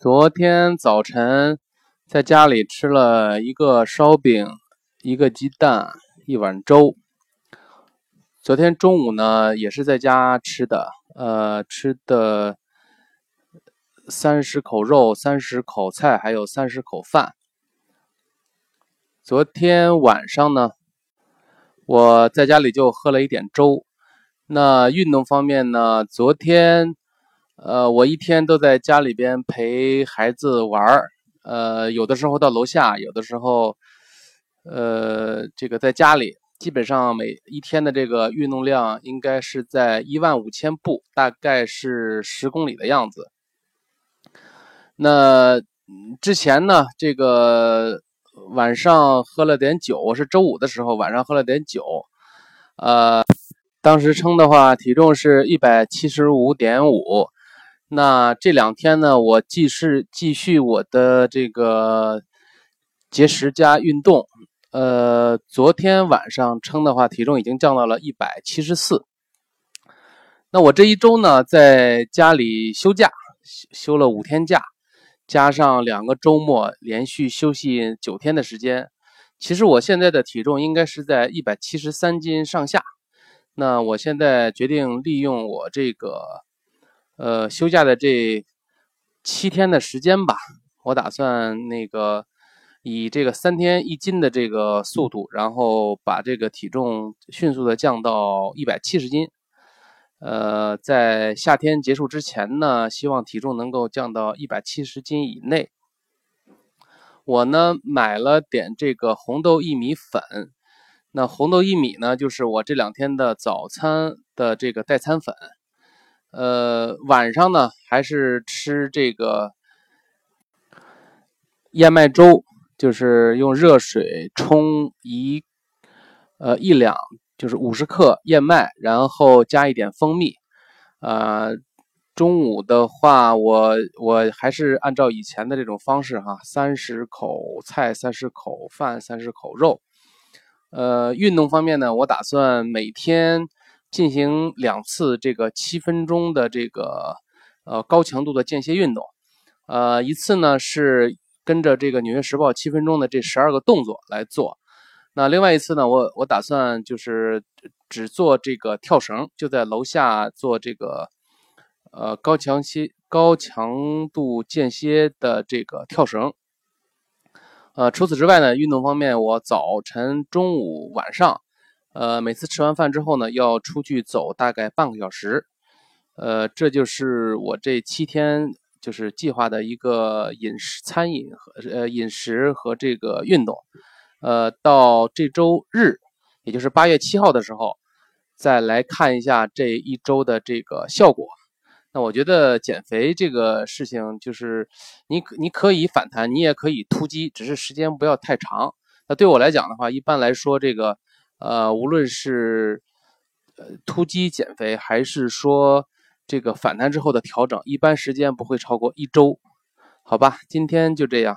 昨天早晨在家里吃了一个烧饼，一个鸡蛋，一碗粥。昨天中午呢，也是在家吃的，呃，吃的三十口肉，三十口菜，还有三十口饭。昨天晚上呢，我在家里就喝了一点粥。那运动方面呢，昨天。呃，我一天都在家里边陪孩子玩儿，呃，有的时候到楼下，有的时候，呃，这个在家里，基本上每一天的这个运动量应该是在一万五千步，大概是十公里的样子。那之前呢，这个晚上喝了点酒，我是周五的时候晚上喝了点酒，呃，当时称的话，体重是一百七十五点五。那这两天呢，我继续继续我的这个节食加运动。呃，昨天晚上称的话，体重已经降到了一百七十四。那我这一周呢，在家里休假，休休了五天假，加上两个周末，连续休息九天的时间。其实我现在的体重应该是在一百七十三斤上下。那我现在决定利用我这个。呃，休假的这七天的时间吧，我打算那个以这个三天一斤的这个速度，然后把这个体重迅速的降到一百七十斤。呃，在夏天结束之前呢，希望体重能够降到一百七十斤以内。我呢买了点这个红豆薏米粉，那红豆薏米呢，就是我这两天的早餐的这个代餐粉。呃，晚上呢还是吃这个燕麦粥，就是用热水冲一呃一两，就是五十克燕麦，然后加一点蜂蜜。呃，中午的话，我我还是按照以前的这种方式哈，三十口菜，三十口饭，三十口肉。呃，运动方面呢，我打算每天。进行两次这个七分钟的这个呃高强度的间歇运动，呃一次呢是跟着这个《纽约时报》七分钟的这十二个动作来做，那另外一次呢我我打算就是只做这个跳绳，就在楼下做这个呃高强歇高强度间歇的这个跳绳，呃除此之外呢运动方面我早晨、中午、晚上。呃，每次吃完饭之后呢，要出去走大概半个小时。呃，这就是我这七天就是计划的一个饮食、餐饮和呃饮食和这个运动。呃，到这周日，也就是八月七号的时候，再来看一下这一周的这个效果。那我觉得减肥这个事情，就是你你可以反弹，你也可以突击，只是时间不要太长。那对我来讲的话，一般来说这个。呃，无论是呃突击减肥，还是说这个反弹之后的调整，一般时间不会超过一周，好吧？今天就这样。